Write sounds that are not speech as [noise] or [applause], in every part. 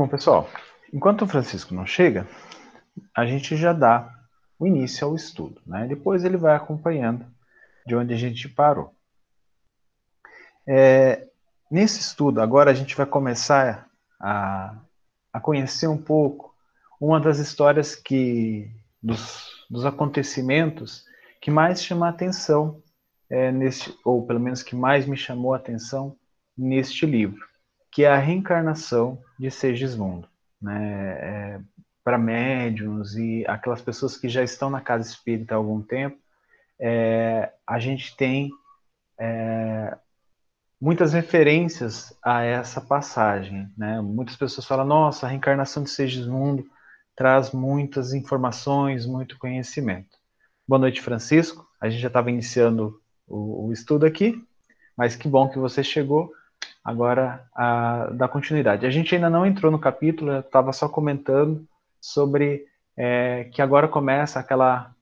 Bom, pessoal, enquanto o Francisco não chega, a gente já dá o início ao estudo. Né? Depois ele vai acompanhando de onde a gente parou. É, nesse estudo, agora a gente vai começar a, a conhecer um pouco uma das histórias que dos, dos acontecimentos que mais chama a atenção é, neste, ou pelo menos que mais me chamou a atenção neste livro, que é a reencarnação de Segismundo. Né? É, Para médiums e aquelas pessoas que já estão na casa espírita há algum tempo, é, a gente tem é, muitas referências a essa passagem. Né? Muitas pessoas falam, nossa, a reencarnação de Segismundo traz muitas informações, muito conhecimento. Boa noite, Francisco. A gente já estava iniciando o, o, estudo aqui, mas que bom que você chegou. Agora, a, dá continuidade. A gente ainda não entrou no capítulo, eu estava só comentando sobre é, que agora começa aquela,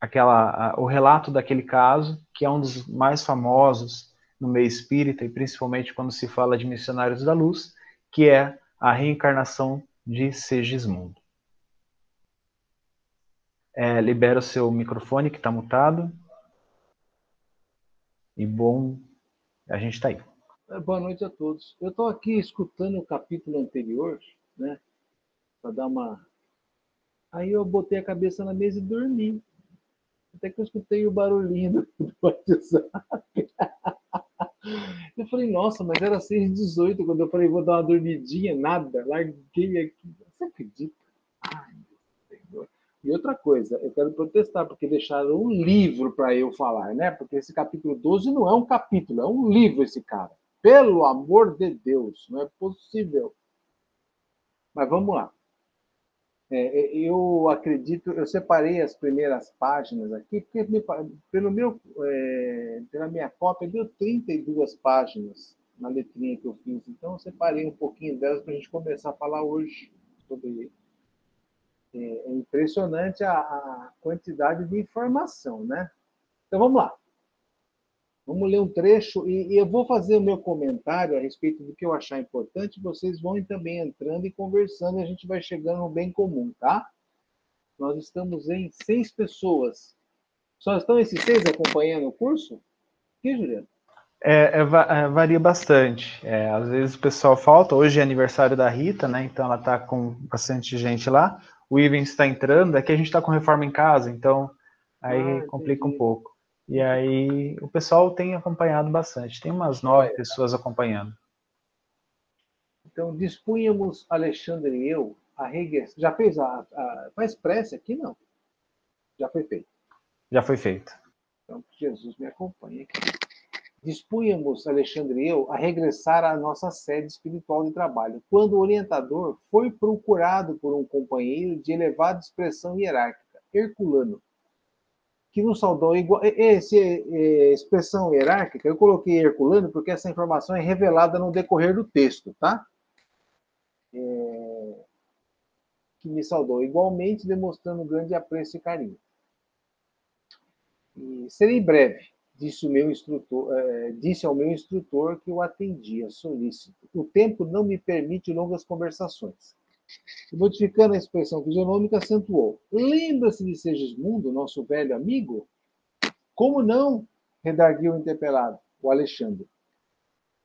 aquela, a, o relato daquele caso, que é um dos mais famosos no meio espírita, e principalmente quando se fala de missionários da luz, que é a reencarnação de Segismundo. É, libera o seu microfone que está mutado. E bom, a gente está aí. É, boa noite a todos. Eu estou aqui escutando o capítulo anterior, né? Para dar uma. Aí eu botei a cabeça na mesa e dormi. Até que eu escutei o barulhinho do WhatsApp. [laughs] Eu falei, nossa, mas era 6h18 quando eu falei, vou dar uma dormidinha, nada, larguei aqui. Você acredita? Ai, Senhor. E outra coisa, eu quero protestar, porque deixaram um livro para eu falar, né? Porque esse capítulo 12 não é um capítulo, é um livro esse cara. Pelo amor de Deus, não é possível. Mas vamos lá. É, é, eu acredito, eu separei as primeiras páginas aqui, porque me, pelo meu, é, pela minha cópia deu 32 páginas na letrinha que eu fiz, então eu separei um pouquinho delas para a gente começar a falar hoje sobre. É, é impressionante a, a quantidade de informação, né? Então vamos lá. Vamos ler um trecho e, e, eu vou fazer o meu comentário a respeito do que eu achar importante. Vocês vão também entrando e conversando e a gente vai chegando no bem comum, tá? Nós estamos em seis pessoas. Só estão esses seis acompanhando o curso? Que, Juliano? É, é, é, varia bastante. É, às vezes o pessoal falta. Hoje é aniversário da Rita, né? Então ela está com bastante gente lá. O Ivan está entrando. Aqui a gente está com reforma em casa, então aí ah, complica um pouco. E aí o pessoal tem acompanhado bastante. Tem umas nove pessoas acompanhando. Então, dispunhamos, Alexandre e eu, a regressão. Já fez a, a. Faz prece aqui? Não. Já foi feito. Já foi feito. Então, Jesus me acompanhe aqui. Dispunhamos, Alexandre e eu, a regressar à nossa sede espiritual de trabalho, quando o orientador foi procurado por um companheiro de elevada expressão hierárquica, Herculano, que nos saudou igual. Essa expressão hierárquica, eu coloquei Herculano porque essa informação é revelada no decorrer do texto, tá? É... Que me saudou igualmente, demonstrando grande apreço e carinho. E serei breve, disse, o meu instrutor, é, disse ao meu instrutor que o atendia, solícito. O tempo não me permite longas conversações. Modificando a expressão fisionômica, acentuou. Lembra-se de Segismundo, nosso velho amigo? Como não? redarguiu o interpelado, o Alexandre.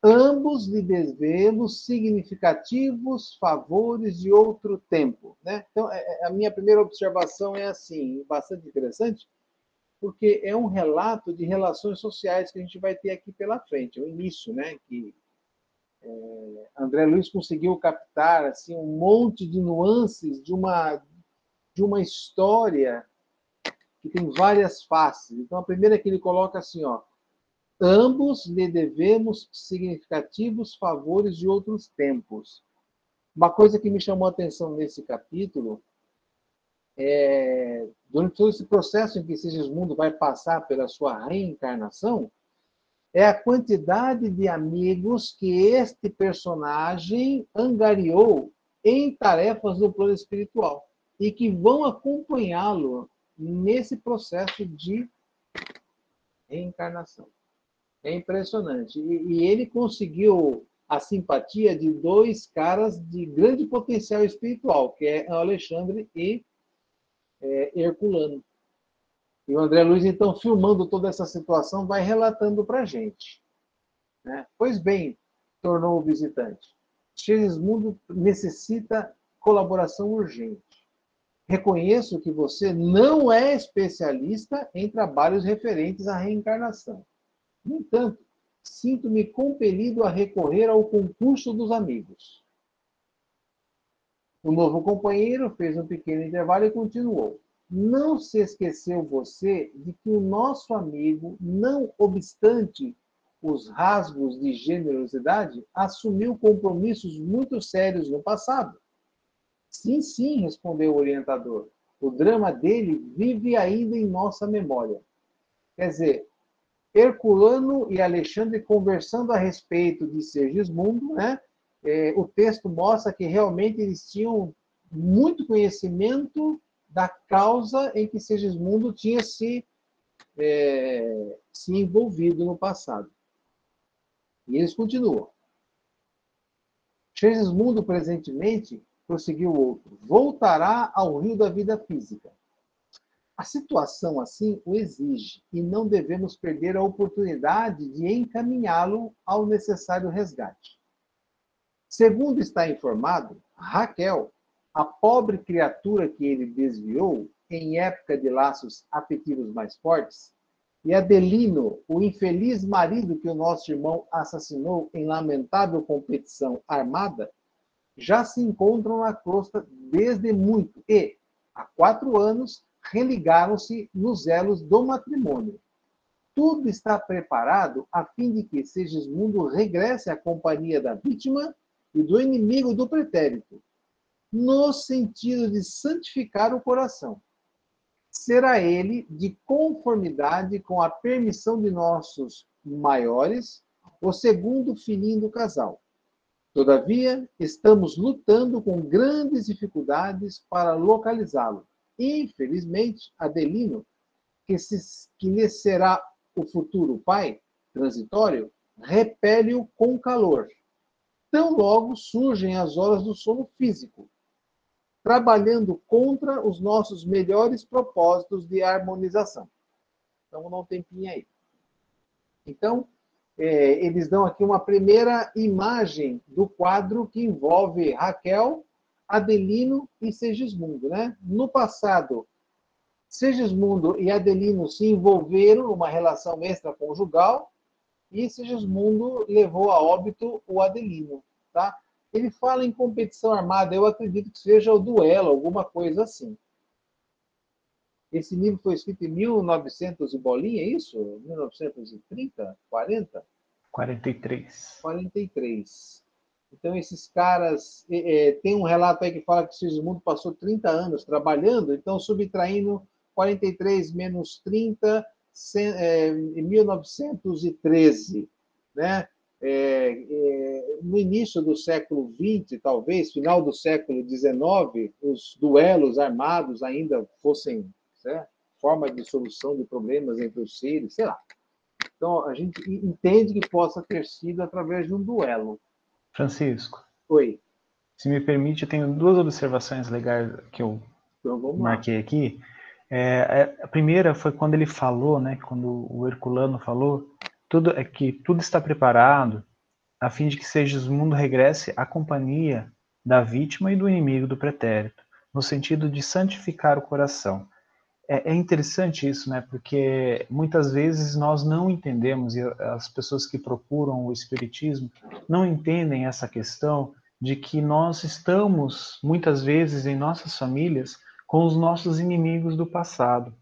Ambos lhe devemos significativos favores de outro tempo. Né? Então, é, é, a minha primeira observação é assim, bastante interessante, porque é um relato de relações sociais que a gente vai ter aqui pela frente, é o início, né? que é, André Luiz conseguiu captar assim um monte de nuances de uma de uma história que tem várias faces. Então a primeira é que ele coloca assim, ó, ambos lhe devemos significativos favores de outros tempos. Uma coisa que me chamou a atenção nesse capítulo é durante todo esse processo em que Sigismundo vai passar pela sua reencarnação, é a quantidade de amigos que este personagem angariou em tarefas do plano espiritual e que vão acompanhá-lo nesse processo de reencarnação. É impressionante. E, ele conseguiu a simpatia de dois caras de grande potencial espiritual, que é Alexandre e é, Herculano. E o André Luiz, então, filmando toda essa situação, vai relatando para a gente. Né? Pois bem, tornou o visitante, Xerismundo necessita colaboração urgente. Reconheço que você não é especialista em trabalhos referentes à reencarnação. No entanto, sinto-me compelido a recorrer ao concurso dos amigos. O novo companheiro fez um pequeno intervalo e continuou. Não se esqueceu você de que o nosso amigo, não obstante os rasgos de generosidade, assumiu compromissos muito sérios no passado. Sim, sim, respondeu o orientador. O drama dele vive ainda em nossa memória. Quer dizer, Herculano e Alexandre conversando a respeito de Sergismundo, né? É, o texto mostra que realmente eles tinham muito conhecimento da causa em que Segismundo tinha se, é, se envolvido no passado. E eles continuam. Segismundo, presentemente, prosseguiu o outro, voltará ao rio da vida física. A situação assim o exige e não devemos perder a oportunidade de encaminhá-lo ao necessário resgate. Segundo está informado, Raquel, a pobre criatura que ele desviou em época de laços afetivos mais fortes, e Adelino, o infeliz marido que o nosso irmão assassinou em lamentável competição armada, já se encontram na costa desde muito e, há quatro anos, religaram-se nos elos do matrimônio. Tudo está preparado a fim de que Segismundo regresse à companhia da vítima e do inimigo do pretérito, no sentido de santificar o coração. Será ele de conformidade com a permissão de nossos maiores, o segundo filhinho do casal. Todavia, estamos lutando com grandes dificuldades para localizá-lo. Infelizmente, Adelino, que, se, que lhe será o futuro pai, transitório, repele-o com calor. Tão logo surgem as horas do sono físico, trabalhando contra os nossos melhores propósitos de harmonização. Então, dar um tempinho aí. Então, é, eles dão aqui uma primeira imagem do quadro que envolve Raquel, Adelino e Segismundo. Né? No passado, Segismundo e Adelino se envolveram numa relação extraconjugal e Segismundo levou a óbito o Adelino. Tá? Ele fala em competição armada, eu acredito que seja o duelo, alguma coisa assim. Esse livro foi escrito em 1900 e bolinha, é isso? 1930? 40? 43. 43. Então, esses caras. É, tem um relato aí que fala que Sigismundo passou 30 anos trabalhando, então, subtraindo 43 menos 30, é, em 1913. Né? É, é, no início do século XX, talvez, final do século XIX, os duelos armados ainda fossem né, forma de solução de problemas entre os seres, sei lá. Então, a gente entende que possa ter sido através de um duelo. Francisco. Oi. Se me permite, eu tenho duas observações legais que eu então, marquei aqui. É, a primeira foi quando ele falou, né, quando o Herculano falou tudo é que tudo está preparado a fim de que Segismundo regresse à companhia da vítima e do inimigo do pretérito, no sentido de santificar o coração. É, é interessante isso, né? Porque muitas vezes nós não entendemos e as pessoas que procuram o espiritismo não entendem essa questão de que nós estamos muitas vezes em nossas famílias com os nossos inimigos do passado,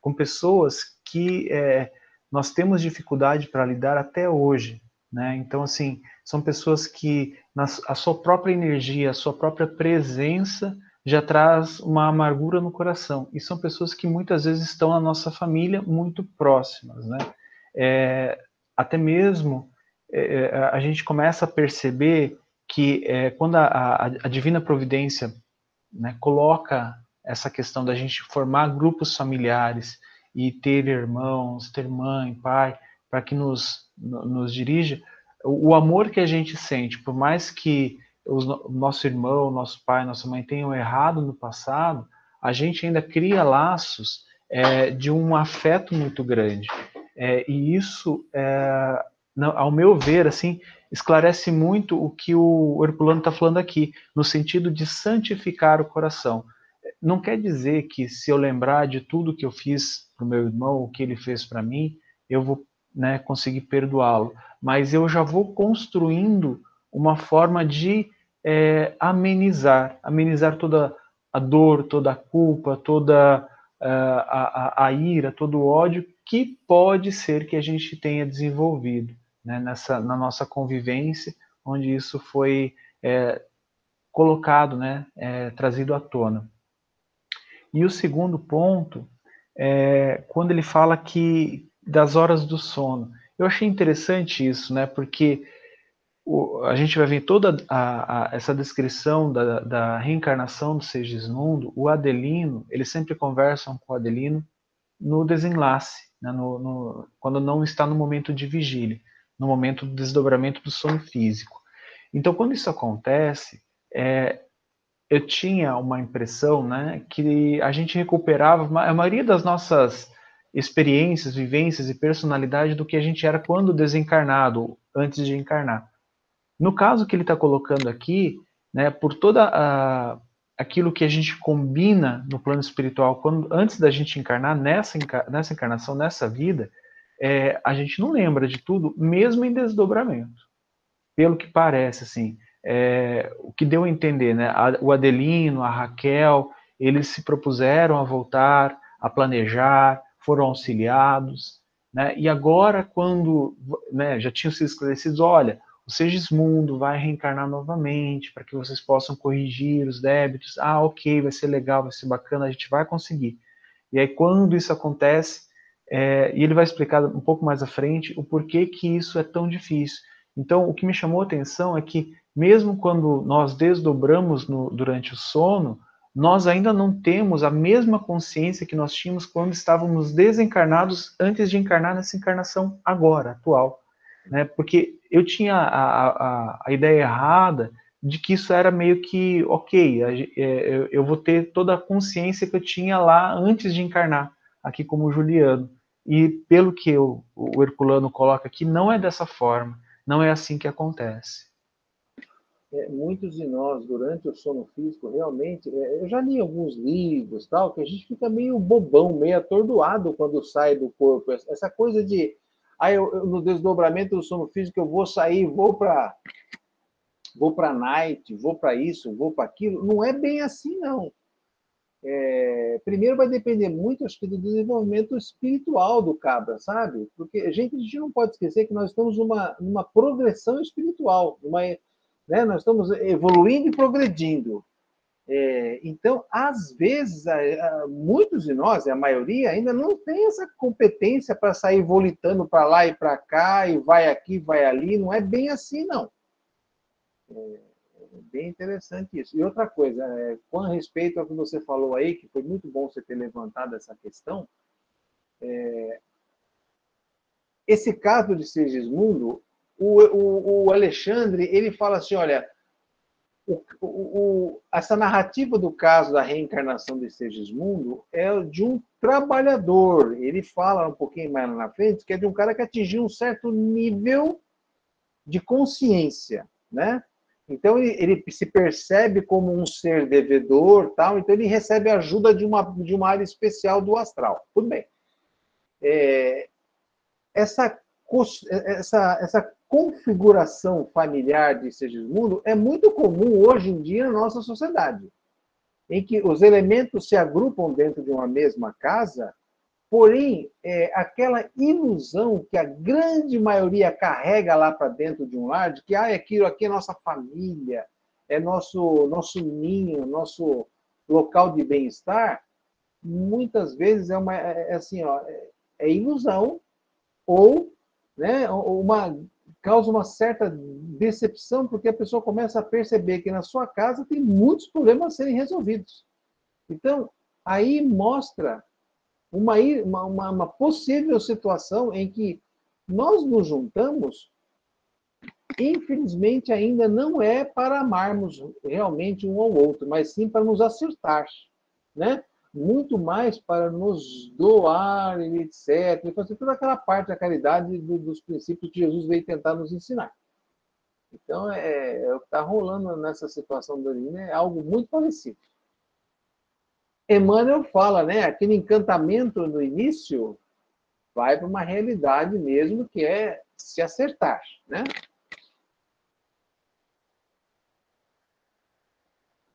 com pessoas que é, nós temos dificuldade para lidar até hoje. Né? Então, assim, são pessoas que na, a sua própria energia, a sua própria presença já traz uma amargura no coração. E são pessoas que muitas vezes estão na nossa família muito próximas. Né? É, até mesmo é, é a gente começa a perceber que é, quando a, a, a divina providência né, coloca essa questão da gente formar grupos familiares, e ter irmãos, ter mãe, pai, para que nos, nos dirija, o, amor que a gente sente, por mais que o nosso irmão, nosso pai, nossa mãe tenham errado no passado, a gente ainda cria laços é, de um afeto muito grande. É, e isso, é, ao meu ver, assim, esclarece muito o que o Herculano está falando aqui, no sentido de santificar o coração. Não quer dizer que se eu lembrar de tudo que eu fiz para o meu irmão, o que ele fez para mim, eu vou né, conseguir perdoá-lo, mas eu já vou construindo uma forma de é, amenizar, amenizar toda a dor, toda a culpa, toda uh, a, a, a, ira, todo o ódio que pode ser que a gente tenha desenvolvido né, nessa, na nossa convivência, onde isso foi é, colocado, né, é, trazido à tona. E o segundo ponto é quando ele fala que das horas do sono. Eu achei interessante isso, né, porque o, a gente vai ver toda a, a, essa descrição da, da, reencarnação do Segismundo, o Adelino, eles sempre conversam com o Adelino no desenlace, né, no, no, quando não está no momento de vigília, no momento do desdobramento do sono físico. Então, quando isso acontece, é, eu tinha uma impressão né, que a gente recuperava a maioria das nossas experiências, vivências e personalidade do que a gente era quando desencarnado, antes de encarnar. No caso que ele está colocando aqui, né, por toda a, aquilo que a gente combina no plano espiritual quando, antes da gente encarnar nessa, nessa encarnação, nessa vida, é, a gente não lembra de tudo, mesmo em desdobramento. Pelo que parece, assim, é, o que deu a entender, né? O Adelino, a Raquel, eles se propuseram a voltar, a planejar, foram auxiliados, né? E agora, quando né, já tinham sido esclarecidos, olha, o Segismundo vai reencarnar novamente para que vocês possam corrigir os débitos. Ah, ok, vai ser legal, vai ser bacana, a gente vai conseguir. E aí, quando isso acontece, é, e ele vai explicar um pouco mais à frente o porquê que isso é tão difícil. Então, o que me chamou a atenção é que, mesmo quando nós desdobramos no, durante o sono, nós ainda não temos a mesma consciência que nós tínhamos quando estávamos desencarnados antes de encarnar nessa encarnação agora, atual. Né? Porque eu tinha a, a, a ideia errada de que isso era meio que ok, é, eu vou ter toda a consciência que eu tinha lá antes de encarnar, aqui como Juliano. E pelo que o Herculano coloca aqui, não é dessa forma, não é assim que acontece. É, muitos de nós, durante o sono físico, realmente, é, eu já li alguns livros, tal, que a gente fica meio bobão, meio atordoado quando sai do corpo. Essa coisa de Aí eu, eu, no desdobramento do sono físico eu vou sair, vou para vou para night, vou para isso, vou para aquilo. Não é bem assim não. É, primeiro vai depender muito, acho que, do desenvolvimento espiritual do cabra, sabe? Porque a gente, a gente não pode esquecer que nós estamos numa, numa progressão espiritual, numa, né? nós estamos evoluindo e progredindo. É, então, às vezes, a, a, muitos de nós, a maioria, ainda não tem essa competência para sair volitando para lá e para cá, e vai aqui, vai ali. Não é bem assim, não. É, é bem interessante isso. E outra coisa, é, com respeito ao que você falou aí, que foi muito bom você ter levantado essa questão, é, esse caso de Sigismundo, o, o, o Alexandre, ele fala assim, olha, o, o, essa narrativa do caso da reencarnação de Segismundo é de um trabalhador. Ele fala um pouquinho mais na frente que é de um cara que atingiu um certo nível de consciência, né? Então ele, ele se percebe como um ser devedor, tal. Então ele recebe ajuda de uma de uma área especial do astral. Tudo bem. É, essa essa, essa configuração familiar de Segismundo é muito comum hoje em dia na nossa sociedade, em que os elementos se agrupam dentro de uma mesma casa, porém, é, aquela ilusão que a grande maioria carrega lá para dentro de um lar, de que ah, aquilo aqui é nossa família, é nosso, nosso ninho, nosso local de bem-estar, muitas vezes é, uma, é, é assim, ó, é, é ilusão ou né, uma causa uma certa decepção, porque a pessoa começa a perceber que na sua casa tem muitos problemas a serem resolvidos. Então, aí mostra uma, uma, uma possível situação em que nós nos juntamos infelizmente, ainda não é para amarmos realmente um ao outro, mas sim para nos acertar, né? Muito mais para nos doar, etc. E fazer toda aquela parte da caridade do, dos princípios que Jesus veio tentar nos ensinar. Então, é, é o que está rolando nessa situação da Lina é algo muito parecido. Emmanuel fala, né? Aquele encantamento no início vai para uma realidade mesmo que é se acertar, né?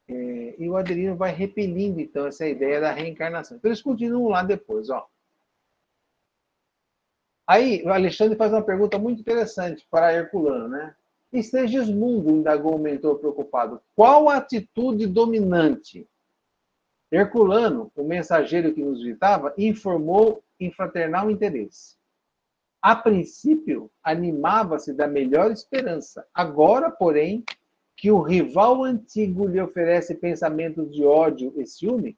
É, e o Adelino vai repelindo, então, essa ideia da reencarnação. Então, eles continuam lá depois, ó. Aí, o Alexandre faz uma pergunta muito interessante para Herculano, né? E Segismundo, indagou o mentor preocupado, qual a atitude dominante? Herculano, o mensageiro que nos visitava, informou em fraternal interesse. A princípio, animava-se da melhor esperança. Agora, porém, que o rival antigo lhe oferece pensamentos de ódio e ciúme,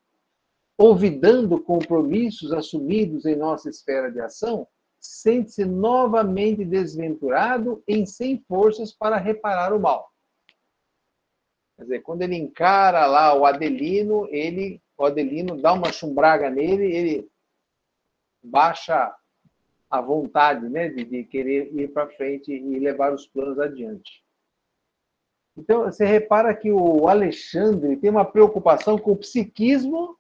olvidando compromissos assumidos em nossa esfera de ação, sente-se novamente desventurado e sem forças para reparar o mal. Quer dizer, quando ele encara lá o Adelino, ele, o Adelino dá uma chumbraga nele, ele baixa a vontade né, de querer ir para frente e levar os planos adiante. Então, você repara que o Alexandre tem uma preocupação com o psiquismo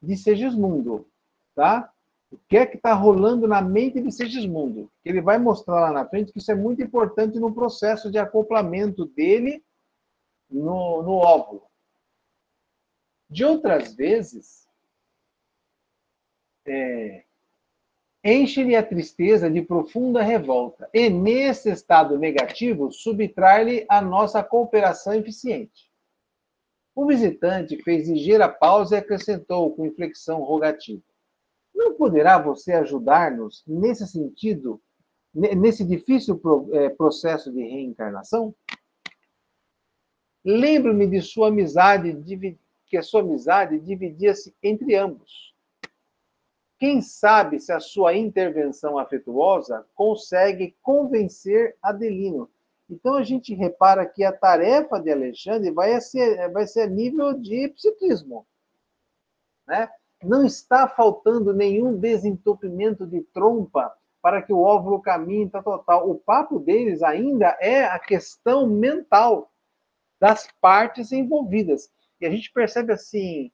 de Segismundo, tá? O que é que está rolando na mente de Segismundo? Ele vai mostrar lá na frente que isso é muito importante no processo de acoplamento dele no, no óvulo. De outras vezes, é, enche-lhe a tristeza de profunda revolta, e nesse estado negativo subtrai-lhe a nossa cooperação eficiente. O visitante fez ligeira pausa e acrescentou com inflexão rogativa: Não poderá você ajudar-nos nesse sentido, nesse difícil é, processo de reencarnação? Lembro-me de sua amizade, que a sua amizade dividia-se entre ambos quem sabe se a sua intervenção afetuosa consegue convencer Adelino. Então a gente repara que a tarefa de Alexandre vai ser, vai ser a nível de psiquismo. Né? Não está faltando nenhum desentupimento de trompa para que o óvulo caminhe para total. O papo deles ainda é a questão mental das partes envolvidas. E a gente percebe assim,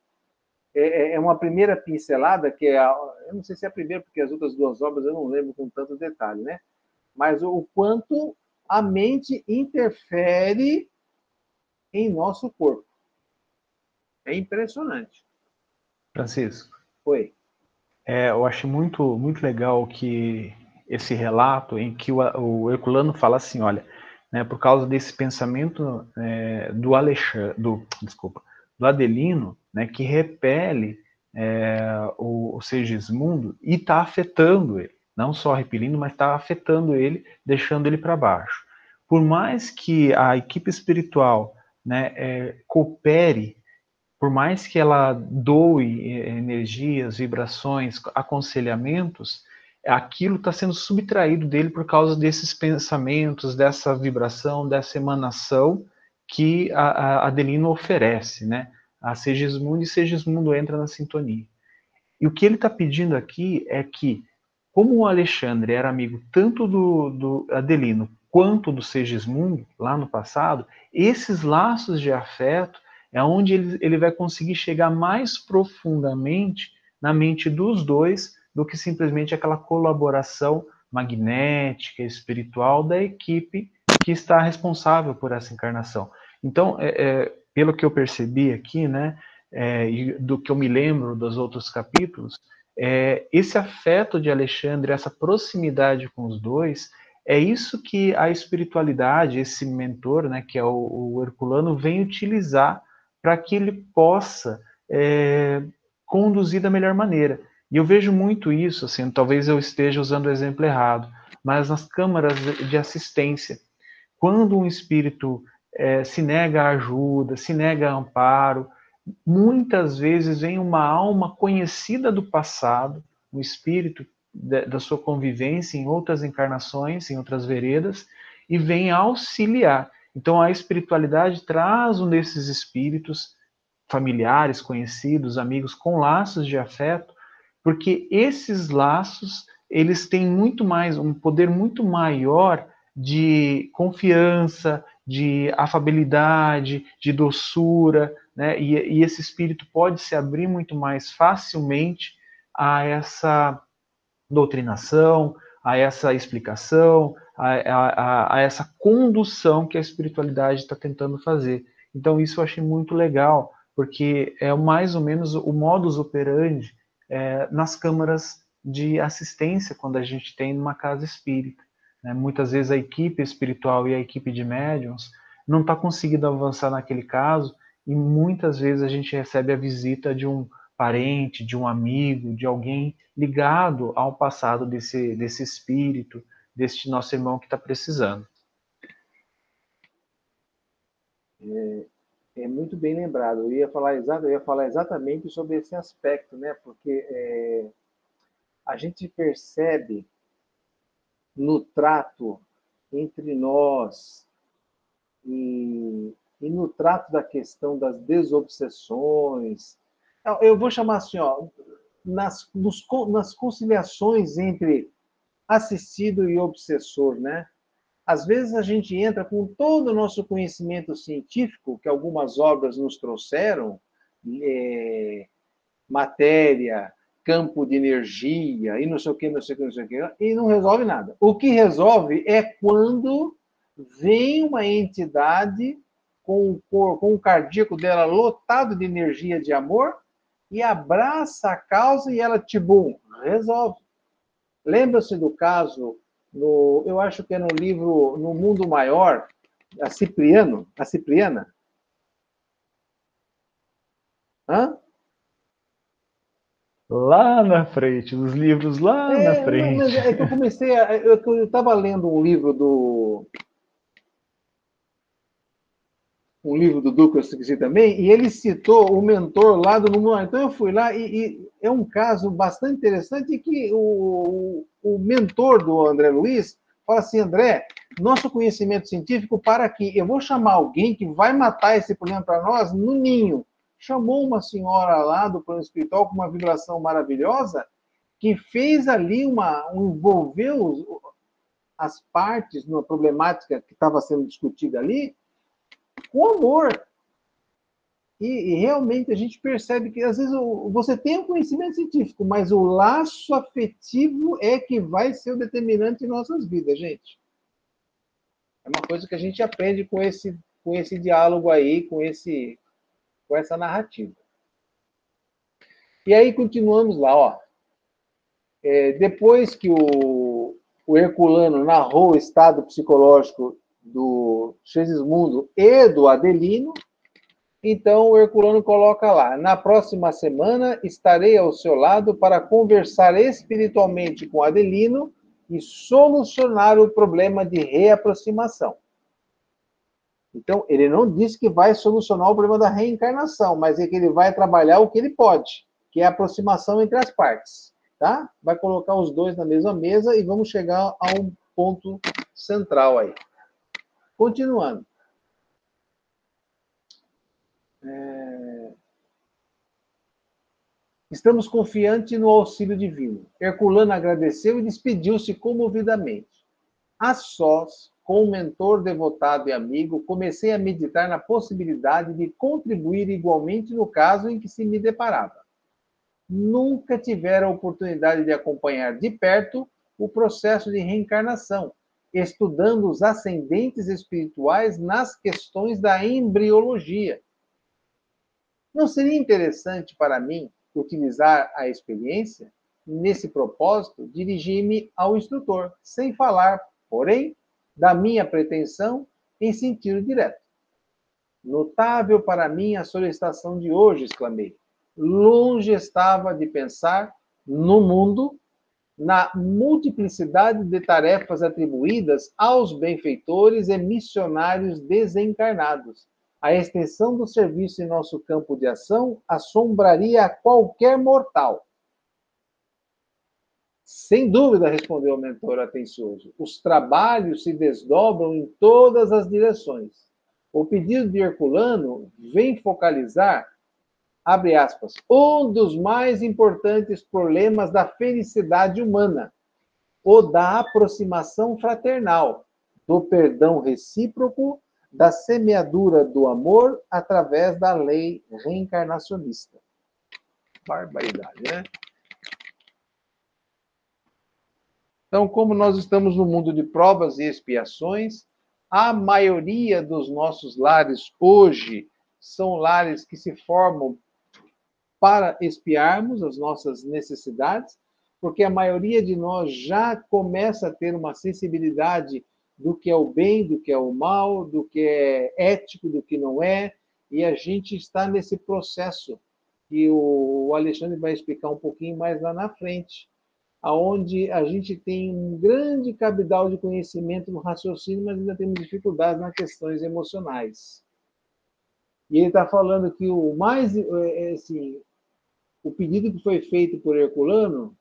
é, é, é uma primeira pincelada, que é, a, eu não sei se é a primeira, porque as outras duas obras eu não lembro com tanto detalhe, né? Mas o, o quanto a mente interfere em nosso corpo. É impressionante. Francisco. Oi. É, eu acho muito, muito legal que esse relato em que o, o Herculano fala assim, olha, né, por causa desse pensamento é, do Alexandre, do, desculpa, do Adelino, né, que repele é, o, o Segismundo e está afetando ele. Não só repelindo, mas está afetando ele, deixando ele para baixo. Por mais que a equipe espiritual né, é, coopere, por mais que ela doe é, energias, vibrações, aconselhamentos, aquilo está sendo subtraído dele por causa desses pensamentos, dessa vibração, dessa emanação que a, a Adelino oferece, né? A Segismundo e Segismundo entra na sintonia. E o que ele está pedindo aqui é que, como o Alexandre era amigo tanto do, do Adelino quanto do Segismundo, lá no passado, esses laços de afeto é onde ele, ele vai conseguir chegar mais profundamente na mente dos dois do que simplesmente aquela colaboração magnética, espiritual da equipe que está responsável por essa encarnação. Então, é, é, pelo que eu percebi aqui, né, é, e do que eu me lembro dos outros capítulos, é, esse afeto de Alexandre, essa proximidade com os dois, é isso que a espiritualidade, esse mentor, né, que é o, o Herculano, vem utilizar para que ele possa é, conduzir da melhor maneira. E eu vejo muito isso, assim, talvez eu esteja usando o exemplo errado, mas nas câmaras de assistência, quando um espírito é, se nega ajuda, se nega amparo. Muitas vezes vem uma alma conhecida do passado, um espírito da sua convivência em outras encarnações, em outras veredas, e vem auxiliar. Então a espiritualidade traz um desses espíritos familiares, conhecidos, amigos com laços de afeto, porque esses laços eles têm muito mais um poder muito maior de confiança, de afabilidade, de doçura, né? E, e, esse espírito pode se abrir muito mais facilmente a essa doutrinação, a essa explicação, a, a, a essa condução que a espiritualidade está tentando fazer. Então, isso eu achei muito legal, porque é mais ou menos o modus operandi é, nas câmaras de assistência quando a gente tem numa casa espírita. Né? Muitas vezes a equipe espiritual e a equipe de médiums não está conseguindo avançar naquele caso e muitas vezes a gente recebe a visita de um parente, de um amigo, de alguém ligado ao passado desse, desse espírito, deste nosso irmão que está precisando. É, é, muito bem lembrado. Eu ia falar eu ia falar exatamente sobre esse aspecto, né? Porque é, a gente percebe no trato entre nós e, e no trato da questão das desobsessões. Eu vou chamar assim, ó, nas, nos, nas conciliações entre assistido e obsessor, né? Às vezes a gente entra com todo o nosso conhecimento científico, que algumas obras nos trouxeram, é, matéria, campo de energia, e não sei o que, não sei o que, não sei o que, e não resolve nada. O que resolve é quando vem uma entidade com o, cor, com o cardíaco dela lotado de energia de amor e abraça a causa e ela, tibum, resolve. Lembra-se do caso, no, eu acho que é no livro No Mundo Maior, a Cipriano, a Cipriana? Hã? Lá na frente, os livros lá é, na frente. Mas é que eu comecei a. Eu estava lendo um livro do. Um livro do Duque, eu esqueci também, e ele citou o mentor lá do Mundo. Então eu fui lá e, e, é um caso bastante interessante que o, o mentor do André Luiz fala assim: André, nosso conhecimento científico para aqui. Eu vou chamar alguém que vai matar esse problema para nós no ninho chamou uma senhora lá do plano espiritual com uma vibração maravilhosa que fez ali uma um, envolveu as partes numa problemática que estava sendo discutida ali com amor. E, e, realmente a gente percebe que às vezes você tem o um conhecimento científico, mas o laço afetivo é que vai ser o determinante em nossas vidas, gente. É uma coisa que a gente aprende com esse com esse diálogo aí, com esse com essa narrativa. E aí continuamos lá, ó. É, depois que o, o Herculano narrou o estado psicológico do Xesismundo e do Adelino, então o Herculano coloca lá: na próxima semana estarei ao seu lado para conversar espiritualmente com Adelino e solucionar o problema de reaproximação. Então, ele não disse que vai solucionar o problema da reencarnação, mas é que ele vai trabalhar o que ele pode, que é a aproximação entre as partes. Tá? Vai colocar os dois na mesma mesa e vamos chegar a um ponto central aí. Continuando. É... Estamos confiantes no auxílio divino. Herculano agradeceu e despediu-se comovidamente. A sós, com um mentor devotado e amigo, comecei a meditar na possibilidade de contribuir igualmente no caso em que se me deparava. Nunca tivera a oportunidade de acompanhar de perto o processo de reencarnação, estudando os ascendentes espirituais nas questões da embriologia. Não seria interessante para mim utilizar a experiência? Nesse propósito, dirigi-me ao instrutor, sem falar, porém, da minha pretensão em sentido direto. Notável para mim a solicitação de hoje, exclamei. Longe estava de pensar no mundo, na multiplicidade de tarefas atribuídas aos benfeitores e missionários desencarnados. A extensão do serviço em nosso campo de ação assombraria a qualquer mortal. Sem dúvida, respondeu o mentor atencioso. Os trabalhos se desdobram em todas as direções. O pedido de Herculano vem focalizar, abre aspas, um dos mais importantes problemas da felicidade humana, o da aproximação fraternal, do perdão recíproco, da semeadura do amor através da lei reencarnacionista. Barbaridade, né? Então, como nós estamos no mundo de provas e expiações, a maioria dos nossos lares hoje são lares que se formam para expiarmos as nossas necessidades, porque a maioria de nós já começa a ter uma sensibilidade do que é o bem, do que é o mal, do que é ético, do que não é, e a gente está nesse processo que o Alexandre vai explicar um pouquinho mais lá na frente aonde a gente tem um grande cabidal de conhecimento no raciocínio, mas ainda temos dificuldades nas questões emocionais. E ele está falando que o mais, é, é, assim, o pedido que foi feito por Herculano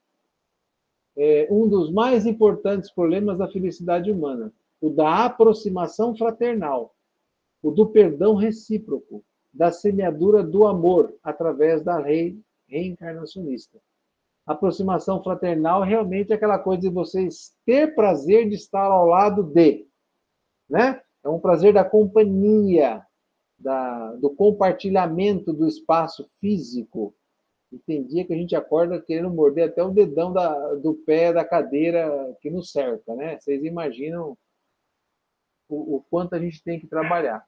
é um dos mais importantes problemas da felicidade humana, o da aproximação fraternal, o do perdão recíproco, da semeadura do amor através da lei reencarnacionista aproximação fraternal realmente é aquela coisa de vocês ter prazer de estar ao lado de, né? É um prazer da companhia, da, do compartilhamento do espaço físico. E tem dia que a gente acorda querendo morder até o dedão da, do pé da cadeira que nos cerca, né? Vocês imaginam o, o quanto a gente tem que trabalhar.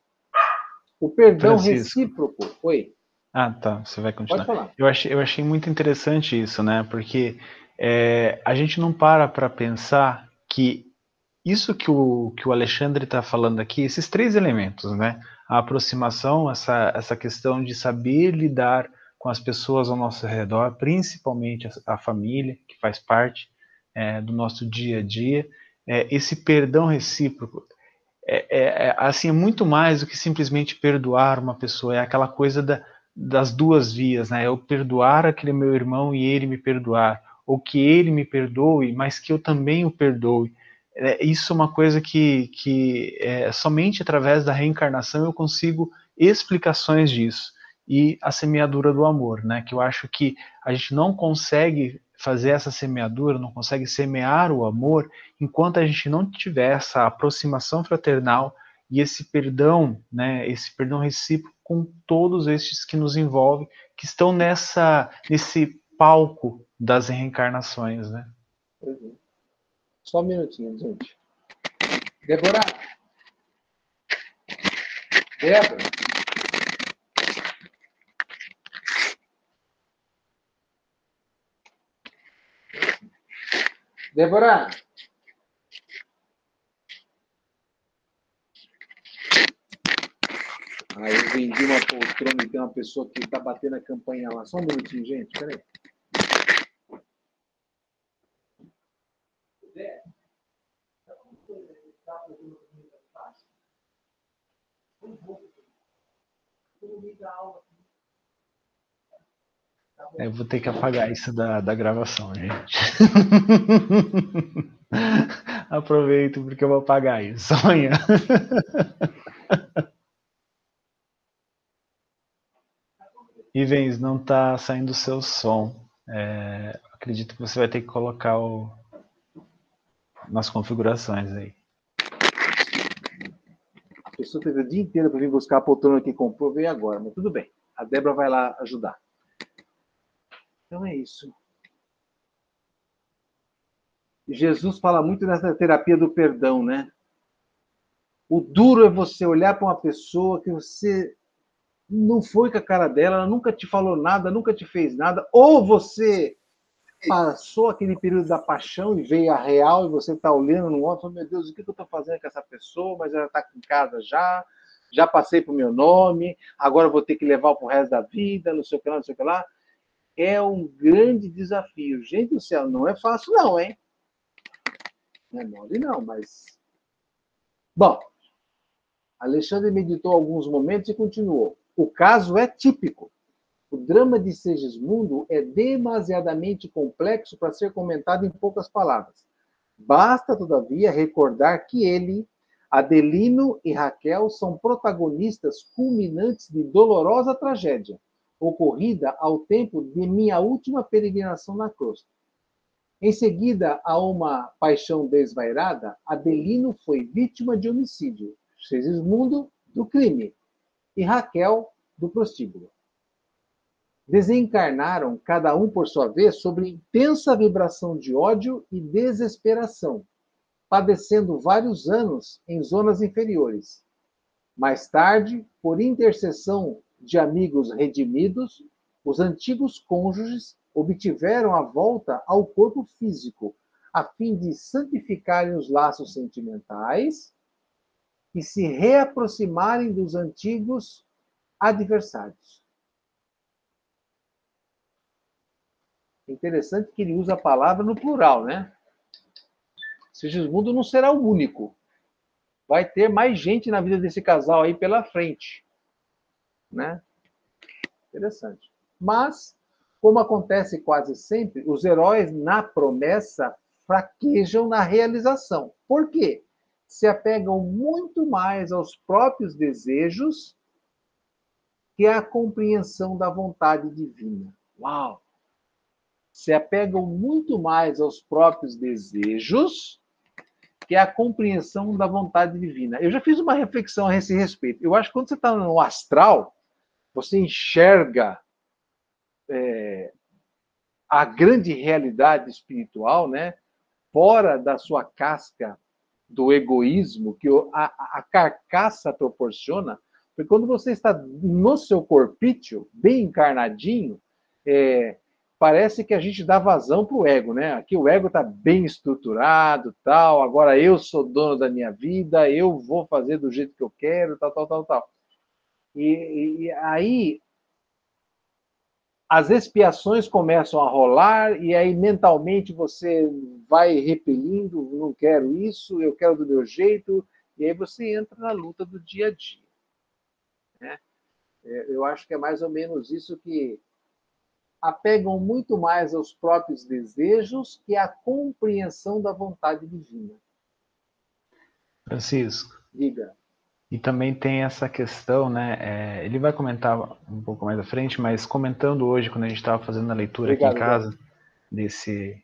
O perdão Francisco. recíproco. Oi. Ah, tá. Você vai continuar. Pode falar. Eu achei, eu achei muito interessante isso, né? Porque é, a gente não para para pensar que isso que o, que o Alexandre está falando aqui, esses três elementos, né? A aproximação, essa, essa questão de saber lidar com as pessoas ao nosso redor, principalmente a, a família, que faz parte é, do nosso dia a dia, é, esse perdão recíproco. É, é, é, assim, é muito mais do que simplesmente perdoar uma pessoa, é aquela coisa da, das duas vias, né? Eu perdoar aquele meu irmão e ele me perdoar, ou que ele me perdoe, mas que eu também o perdoe. É, isso é uma coisa que, que é, somente através da reencarnação eu consigo explicações disso. E a semeadura do amor, né? Que eu acho que a gente não consegue fazer essa semeadura, não consegue semear o amor enquanto a gente não tiver essa aproximação fraternal e esse perdão, né, esse perdão recíproco com todos estes que nos envolvem, que estão nessa nesse palco das reencarnações, né? Só um minutinho, gente. Débora. Débora. Débora. Aí eu vendi uma poltrona e tem uma pessoa que está batendo a campanha lá. Só um minutinho, gente. Peraí. É, eu vou ter que apagar isso da, da gravação, gente. [laughs] Aproveito porque eu vou apagar isso amanhã. [laughs] Ivens, não está saindo o seu som. É, acredito que você vai ter que colocar o, nas configurações aí. A pessoa teve o dia inteiro para vir buscar a poltrona que comprou, veio agora, mas tudo bem. A Débora vai lá ajudar. Então é isso. Jesus fala muito nessa terapia do perdão, né? O duro é você olhar para uma pessoa que você não foi com a cara dela, ela nunca te falou nada, nunca te fez nada, ou você passou aquele período da paixão e veio a real e você está olhando no outro, meu Deus, o que eu estou fazendo com essa pessoa? Mas ela está em casa já, já passei para o meu nome, agora vou ter que levar para o resto da vida, não sei o que lá, não sei o que lá. É um grande desafio. Gente do céu, não é fácil não, hein? Não é mole não, mas... Bom, Alexandre meditou alguns momentos e continuou. O caso é típico. O drama de Segismundo é demasiadamente complexo para ser comentado em poucas palavras. Basta, todavia, recordar que ele, Adelino e Raquel são protagonistas culminantes de dolorosa tragédia, ocorrida ao tempo de minha última peregrinação na crosta. Em seguida a uma paixão desvairada, Adelino foi vítima de homicídio, Segismundo do crime e Raquel do prostíbulo. Desencarnaram, cada um por sua vez, sobre intensa vibração de ódio e desesperação, padecendo vários anos em zonas inferiores. Mais tarde, por intercessão de amigos redimidos, os antigos cônjuges obtiveram a volta ao corpo físico, a fim de santificarem os laços sentimentais e se reaproximarem dos antigos adversários. Interessante que ele usa a palavra no plural, né? Sigismundo não será o único. Vai ter mais gente na vida desse casal aí pela frente, né? Interessante. Mas como acontece quase sempre, os heróis na promessa fraquejam na realização. Por quê? Se apegam muito mais aos próprios desejos que à compreensão da vontade divina. Uau! Se apegam muito mais aos próprios desejos que à compreensão da vontade divina. Eu já fiz uma reflexão a esse respeito. Eu acho que quando você está no astral, você enxerga é, a grande realidade espiritual, né? Fora da sua casca do egoísmo que a, a carcaça proporciona, porque quando você está no seu corpício, bem encarnadinho, é, parece que a gente dá vazão para o ego, né? Aqui o ego está bem estruturado, tal. Agora eu sou dono da minha vida, eu vou fazer do jeito que eu quero, tal, tal, tal, tal. E, e aí as expiações começam a rolar e aí mentalmente você vai repelindo, não quero isso, eu quero do meu jeito, e aí você entra na luta do dia a dia. Né? É, eu acho que é mais ou menos isso que apegam muito mais aos próprios desejos que à compreensão da vontade divina. Francisco. Diga. E também tem essa questão, né? É, ele vai comentar um pouco mais à frente, mas comentando hoje, quando a gente estava fazendo a leitura Obrigado, aqui em casa desse,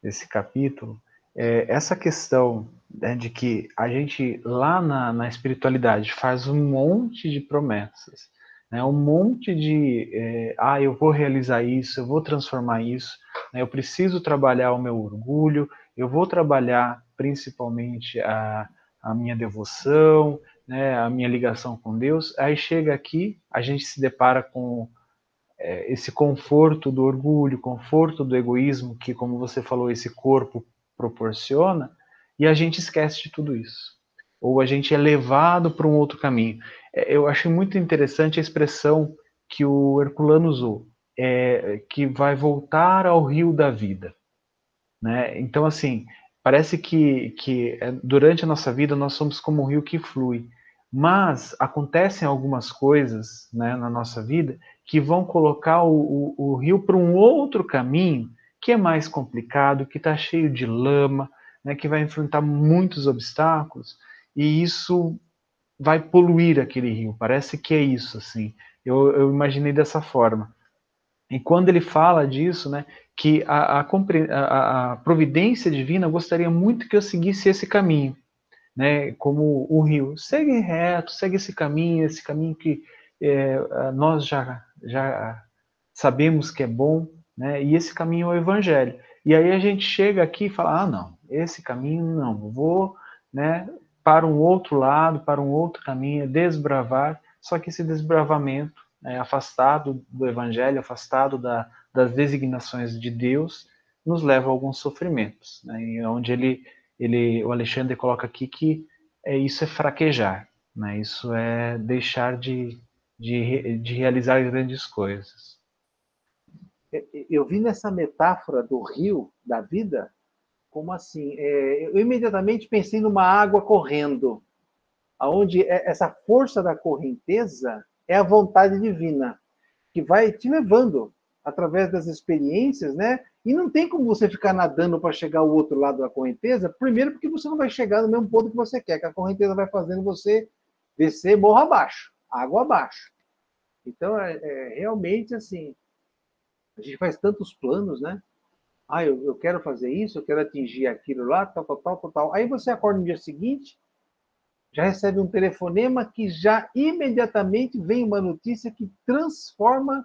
desse capítulo, é, essa questão né, de que a gente lá na, na, espiritualidade faz um monte de promessas, né, um monte de é, ah, eu vou realizar isso, eu vou transformar isso, né, eu preciso trabalhar o meu orgulho, eu vou trabalhar principalmente a, a minha devoção, né, a minha ligação com Deus. Aí chega aqui, a gente se depara com é, esse conforto do orgulho, conforto do egoísmo que, como você falou, esse corpo proporciona, e a gente esquece de tudo isso. Ou a gente é levado para um outro caminho. É, eu achei muito interessante a expressão que o Herculano usou, é, que vai voltar ao rio da vida. Né? Então, assim, parece que, que é, durante a nossa vida nós somos como um rio que flui. Mas acontecem algumas coisas né, na nossa vida que vão colocar o, o, o rio para um outro caminho que é mais complicado, que está cheio de lama, né, que vai enfrentar muitos obstáculos, e isso vai poluir aquele rio. Parece que é isso, assim. Eu, eu imaginei dessa forma. E quando ele fala disso, né, que a, a, a, a providência divina gostaria muito que eu seguisse esse caminho né, como o rio. Segue reto, segue esse caminho, esse caminho que é, nós já, já sabemos que é bom, né, e esse caminho é o evangelho. E aí a gente chega aqui e fala, ah, não, esse caminho não, vou né, para um outro lado, para um outro caminho, desbravar, só que esse desbravamento, né, afastado do evangelho, afastado da, das designações de Deus, nos leva a alguns sofrimentos, né, onde ele ele, o Alexandre coloca aqui que é, isso é fraquejar, né? isso é deixar de, de, de realizar grandes coisas. Eu vi nessa metáfora do rio, da vida, como assim? É, eu imediatamente pensei numa água correndo, aonde é, essa força da correnteza é a vontade divina. que vai te levando através das experiências, né? E não tem como você ficar nadando para chegar ao outro lado da correnteza, primeiro porque você não vai chegar no mesmo ponto que você quer, que a correnteza vai fazendo você descer morro abaixo, água abaixo. Então, é, é realmente assim, a gente faz tantos planos, né? Ah, eu, eu quero fazer isso, eu quero atingir aquilo lá, tal, tal, tal, tal, tal. Aí você acorda no dia seguinte, já recebe um telefonema que já imediatamente vem uma notícia que transforma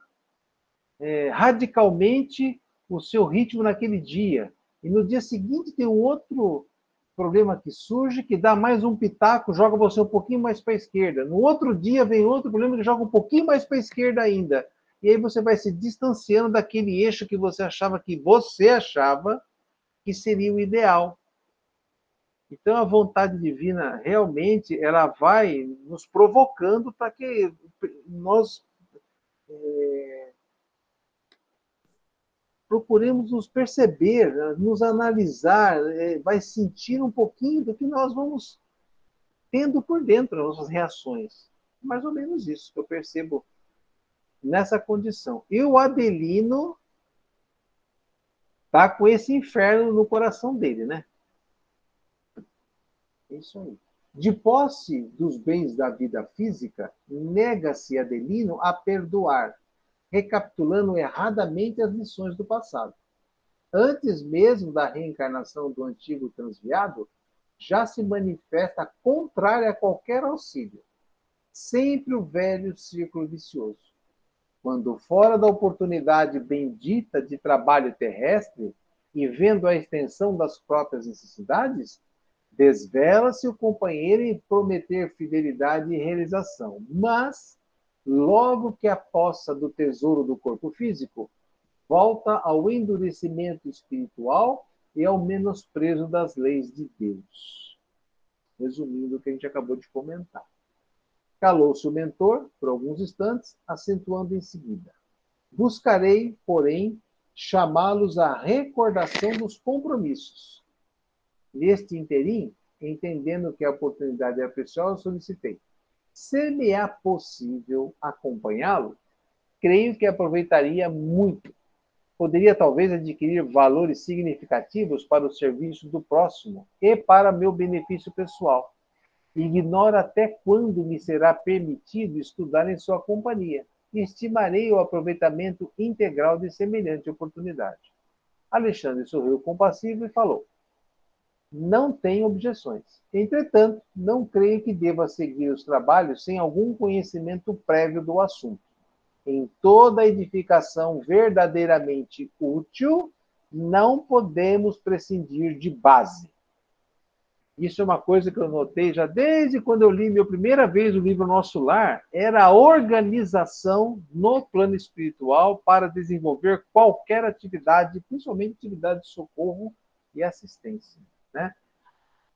é, radicalmente o seu ritmo naquele dia. E no dia seguinte tem um outro problema que surge, que dá mais um pitaco, joga você um pouquinho mais para a esquerda. No outro dia vem outro problema que joga um pouquinho mais para a esquerda ainda. E aí você vai se distanciando daquele eixo que você achava que você achava que seria o ideal. Então a vontade divina realmente ela vai nos provocando para que nós é, procuremos nos perceber, nos analisar, é, vai sentir um pouquinho do que nós vamos tendo por dentro, nossas reações. Mais ou menos isso que eu percebo nessa condição. E o Adelino tá com esse inferno no coração dele, né? É isso aí. De posse dos bens da vida física, nega-se Adelino a perdoar recapitulando erradamente as lições do passado. Antes mesmo da reencarnação do antigo transviado, já se manifesta contrária a qualquer auxílio. Sempre o velho círculo vicioso. Quando fora da oportunidade bendita de trabalho terrestre e vendo a extensão das próprias necessidades, desvela-se o companheiro em prometer fidelidade e realização. Mas logo que a poça do tesouro do corpo físico, volta ao endurecimento espiritual e ao menosprezo das leis de Deus. Resumindo o que a gente acabou de comentar. Calou-se o mentor por alguns instantes, acentuando em seguida: Buscarei, porém, chamá-los à recordação dos compromissos. Neste interim, entendendo que a oportunidade é preciosa, solicitei: se me é possível acompanhá-lo, creio que aproveitaria muito. Poderia talvez adquirir valores significativos para o serviço do próximo e para meu benefício pessoal. Ignoro até quando me será permitido estudar em sua companhia estimarei o aproveitamento integral de semelhante oportunidade. Alexandre sorriu compassivo e falou: não tenho objeções. Entretanto, não creio que deva seguir os trabalhos sem algum conhecimento prévio do assunto. Em toda edificação verdadeiramente útil, não podemos prescindir de base. Isso é uma coisa que eu notei já desde quando eu li minha primeira vez o livro Nosso Lar, era a organização no plano espiritual para desenvolver qualquer atividade, principalmente atividade de socorro e assistência. Né?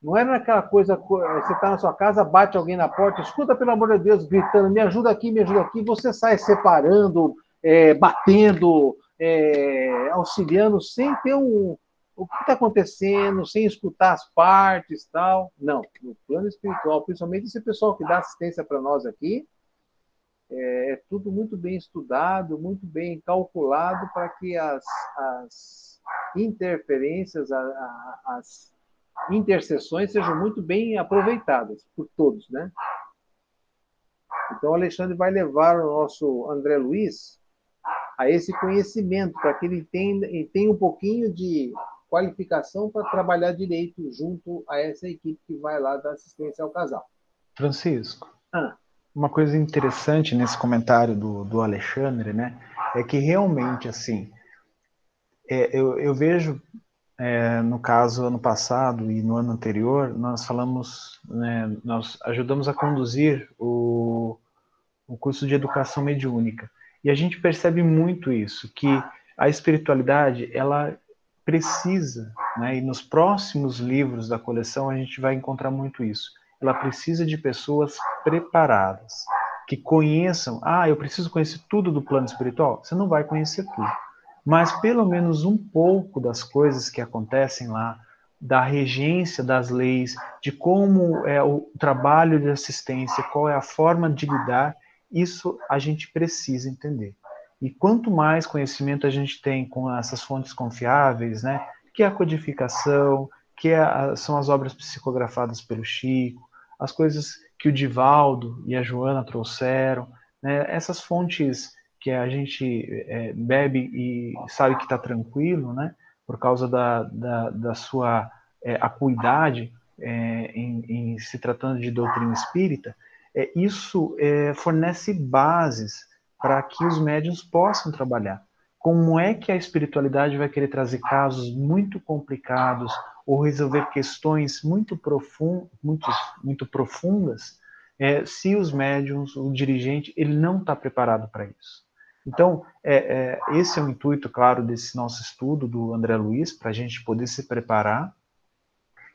Não era aquela coisa, você está na sua casa, bate alguém na porta, escuta, pelo amor de Deus, gritando, me ajuda aqui, me ajuda aqui, você sai separando, é, batendo, é, auxiliando, sem ter um, o que está acontecendo, sem escutar as partes tal. Não, no plano espiritual, principalmente esse pessoal que dá assistência para nós aqui, é, é, tudo muito bem estudado, muito bem calculado para que as, as interferências, as intercessões sejam muito bem aproveitadas por todos, né? Então, o Alexandre vai levar o nosso André Luiz a esse conhecimento, para que ele tenha, ele tenha um pouquinho de qualificação para trabalhar direito junto a essa equipe que vai lá dar assistência ao casal. Francisco, ah. uma coisa interessante nesse comentário do, do Alexandre, né, é que realmente, assim, é, eu, eu vejo é, no caso, ano passado e no ano anterior, nós falamos, né, nós ajudamos a conduzir o, o curso de educação mediúnica. E a gente percebe muito isso, que a espiritualidade, ela precisa, né, e nos próximos livros da coleção a gente vai encontrar muito isso, ela precisa de pessoas preparadas, que conheçam, ah, eu preciso conhecer tudo do plano espiritual? Você não vai conhecer tudo mas pelo menos um pouco das coisas que acontecem lá, da regência das leis, de como é o trabalho de assistência, qual é a forma de lidar, isso a gente precisa entender. E quanto mais conhecimento a gente tem com essas fontes confiáveis, né, que é a codificação, que é a, são as obras psicografadas pelo Chico, as coisas que o Divaldo e a Joana trouxeram, né, essas fontes que a gente é, bebe e sabe que está tranquilo, né, por causa da, da, da sua é, acuidade é, em, em, se tratando de doutrina espírita, é, isso é, fornece bases para que os médiums possam trabalhar. Como é que a espiritualidade vai querer trazer casos muito complicados ou resolver questões muito, profund, muito, muito profundas é, se os médiums, o dirigente, ele não está preparado para isso? Então, é, é, esse é o intuito, claro, desse nosso estudo do André Luiz, para a gente poder se preparar.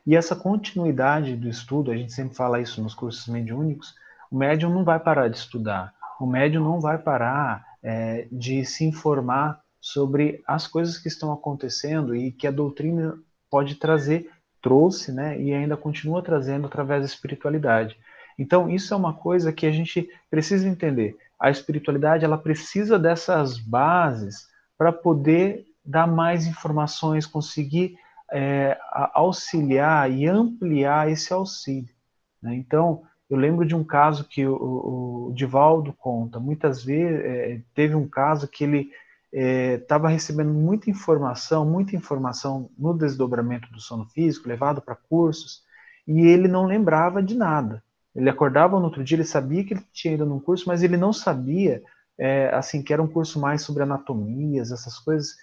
E essa continuidade do estudo, a gente sempre fala isso nos cursos mediúnicos, o médium não vai parar de estudar, o médium não vai parar é, de se informar sobre as coisas que estão acontecendo e que a doutrina pode trazer, trouxe, né, e ainda continua trazendo através da espiritualidade. Então, isso é uma coisa que a gente precisa entender. A espiritualidade, ela precisa dessas bases para poder dar mais informações, conseguir é, auxiliar e ampliar esse auxílio. Né? Então, eu lembro de um caso que o, o Divaldo conta. Muitas vezes é, teve um caso que ele estava é, recebendo muita informação, muita informação no desdobramento do sono físico, levado para cursos, e ele não lembrava de nada. Ele acordava no outro dia, ele sabia que ele tinha ido num curso, mas ele não sabia, é, assim, que era um curso mais sobre anatomias, essas coisas.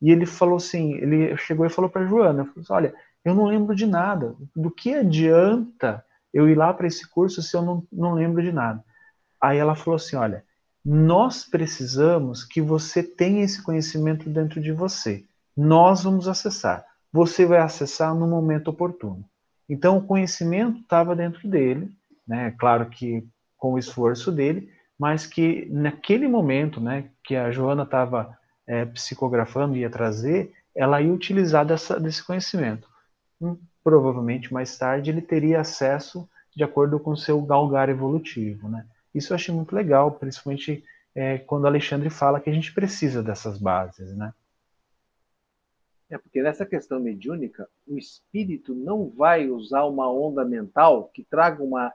E ele falou assim, ele chegou e falou para Joana, falou assim, olha, eu não lembro de nada. Do que adianta eu ir lá para esse curso se eu não, não lembro de nada? Aí ela falou assim, olha, nós precisamos que você tenha esse conhecimento dentro de você. Nós vamos acessar. Você vai acessar no momento oportuno. Então, o conhecimento estava dentro dele, né? Claro que com o esforço dele, mas que naquele momento, né, que a Joana estava é, psicografando e ia trazer, ela ia utilizar dessa, desse conhecimento. Hum, provavelmente mais tarde ele teria acesso de acordo com seu galgar evolutivo, né? Isso eu achei muito legal, principalmente é, quando Alexandre fala que a gente precisa dessas bases, né? É porque nessa questão mediúnica, o espírito não vai usar uma onda mental que traga uma,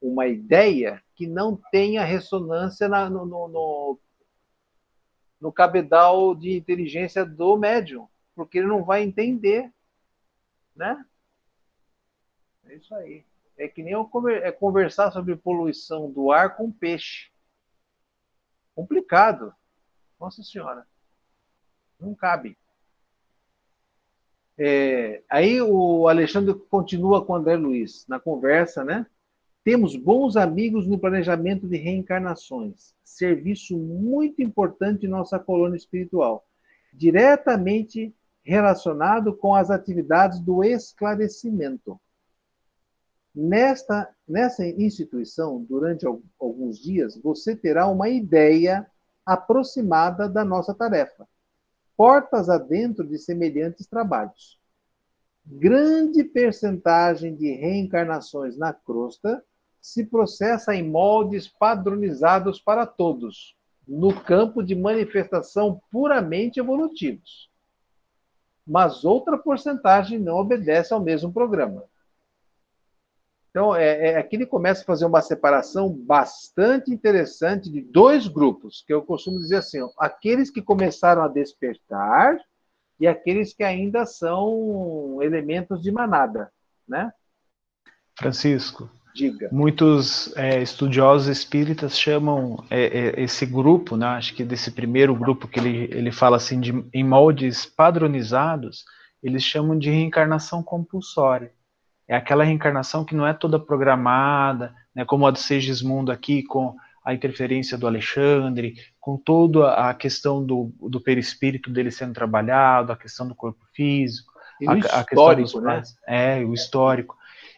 uma ideia que não tenha ressonância na, no, no, no, no cabedal de inteligência do médium, porque ele não vai entender né? É isso aí. É que nem é conversar sobre poluição do ar com peixe. Complicado. Nossa Senhora. Não cabe. É, aí o Alexandre continua com o André Luiz na conversa, né? Temos bons amigos no planejamento de reencarnações, serviço muito importante em nossa colônia espiritual, diretamente relacionado com as atividades do esclarecimento. Nesta, nessa instituição, durante alguns dias, você terá uma ideia aproximada da nossa tarefa. Portas adentro de semelhantes trabalhos. Grande percentagem de reencarnações na crosta se processa em moldes padronizados para todos, no campo de manifestação puramente evolutivos mas outra porcentagem não obedece ao mesmo programa. Então, é, é, aqui ele começa a fazer uma separação bastante interessante de dois grupos, que eu costumo dizer assim: ó, aqueles que começaram a despertar e aqueles que ainda são elementos de manada, né? Francisco, Diga. Muitos é, estudiosos espíritas chamam é, é, esse grupo, né, acho que desse primeiro grupo que ele, ele fala assim, de, em moldes padronizados, eles chamam de reencarnação compulsória. É aquela reencarnação que não é toda programada, né, como a do Segismundo aqui, com a interferência do Alexandre, com toda a questão do, do perispírito dele sendo trabalhado, a questão do corpo físico, a, a, questão né? É, o histórico.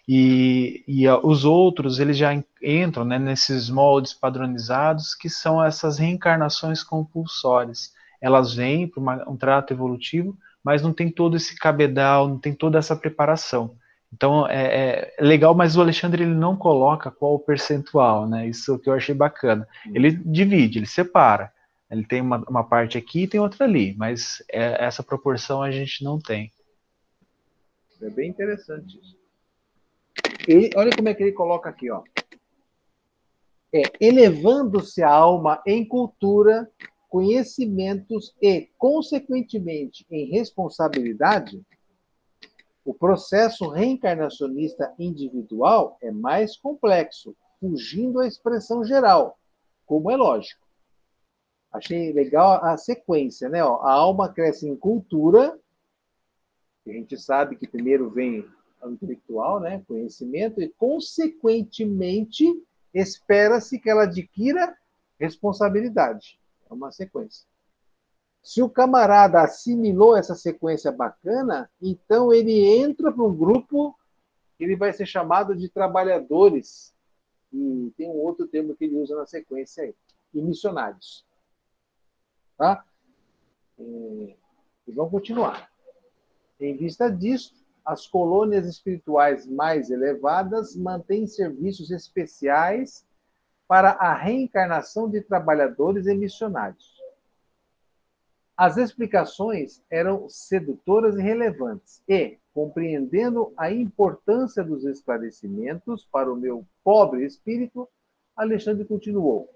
E, e os outros, eles já entram né, nesses moldes padronizados, que são essas reencarnações compulsórias. Elas vêm para um trato evolutivo, mas não tem todo esse cabedal, não tem toda essa preparação. Então é, é, legal, mas o Alexandre ele não coloca qual o percentual, né? Isso que eu achei bacana. Ele divide, ele separa. Ele tem uma, uma parte aqui e tem outra ali, mas é, essa proporção a gente não tem. É bem interessante isso. Ele, olha como é que ele coloca aqui, ó. É, elevando-se a alma em cultura, conhecimentos e, consequentemente, em responsabilidade, o processo reencarnacionista individual é mais complexo, fugindo à expressão geral, como é lógico. Achei legal a sequência, né? Ó, a alma cresce em cultura, a gente sabe que primeiro vem intelectual, né? Conhecimento, e, consequentemente, espera-se que ela adquira responsabilidade. É uma sequência. Se o camarada assimilou essa sequência bacana, então ele entra para um grupo que ele vai ser chamado de trabalhadores. E tem um outro termo que ele usa na sequência aí, e missionários. Tá? E vamos continuar. Em vista disso, as colônias espirituais mais elevadas mantêm serviços especiais para a reencarnação de trabalhadores e missionários. As explicações eram sedutoras e relevantes, e, compreendendo a importância dos esclarecimentos para o meu pobre espírito, Alexandre continuou.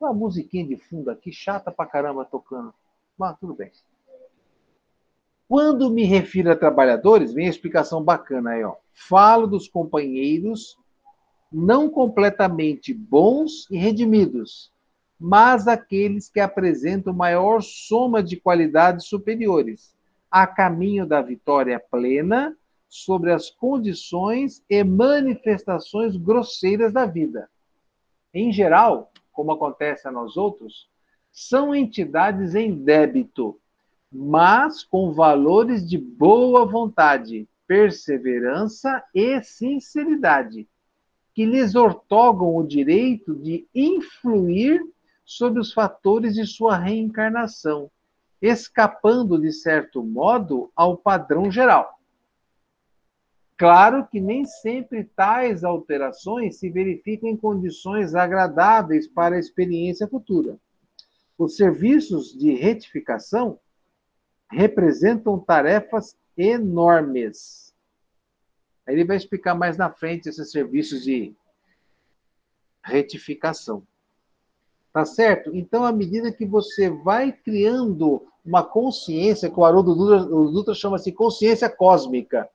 Uma musiquinha de fundo aqui, chata pra caramba tocando. Mas tudo bem. Quando me refiro a trabalhadores, vem a explicação bacana aí, ó. Falo dos companheiros não completamente bons e redimidos, mas aqueles que apresentam maior soma de qualidades superiores, a caminho da vitória plena sobre as condições e manifestações grosseiras da vida. Em geral, como acontece a nós outros, são entidades em débito, mas com valores de boa vontade, perseverança e sinceridade, que lhes ortogam o direito de influir sobre os fatores de sua reencarnação, escapando, de certo modo, ao padrão geral. Claro que nem sempre tais alterações se verificam em condições agradáveis para a experiência futura. Os serviços de retificação representam tarefas enormes. Ele vai explicar mais na frente esses serviços de retificação. Tá certo? Então, à medida que você vai criando uma consciência, que o Haroldo Dutra, Dutra chama-se consciência cósmica,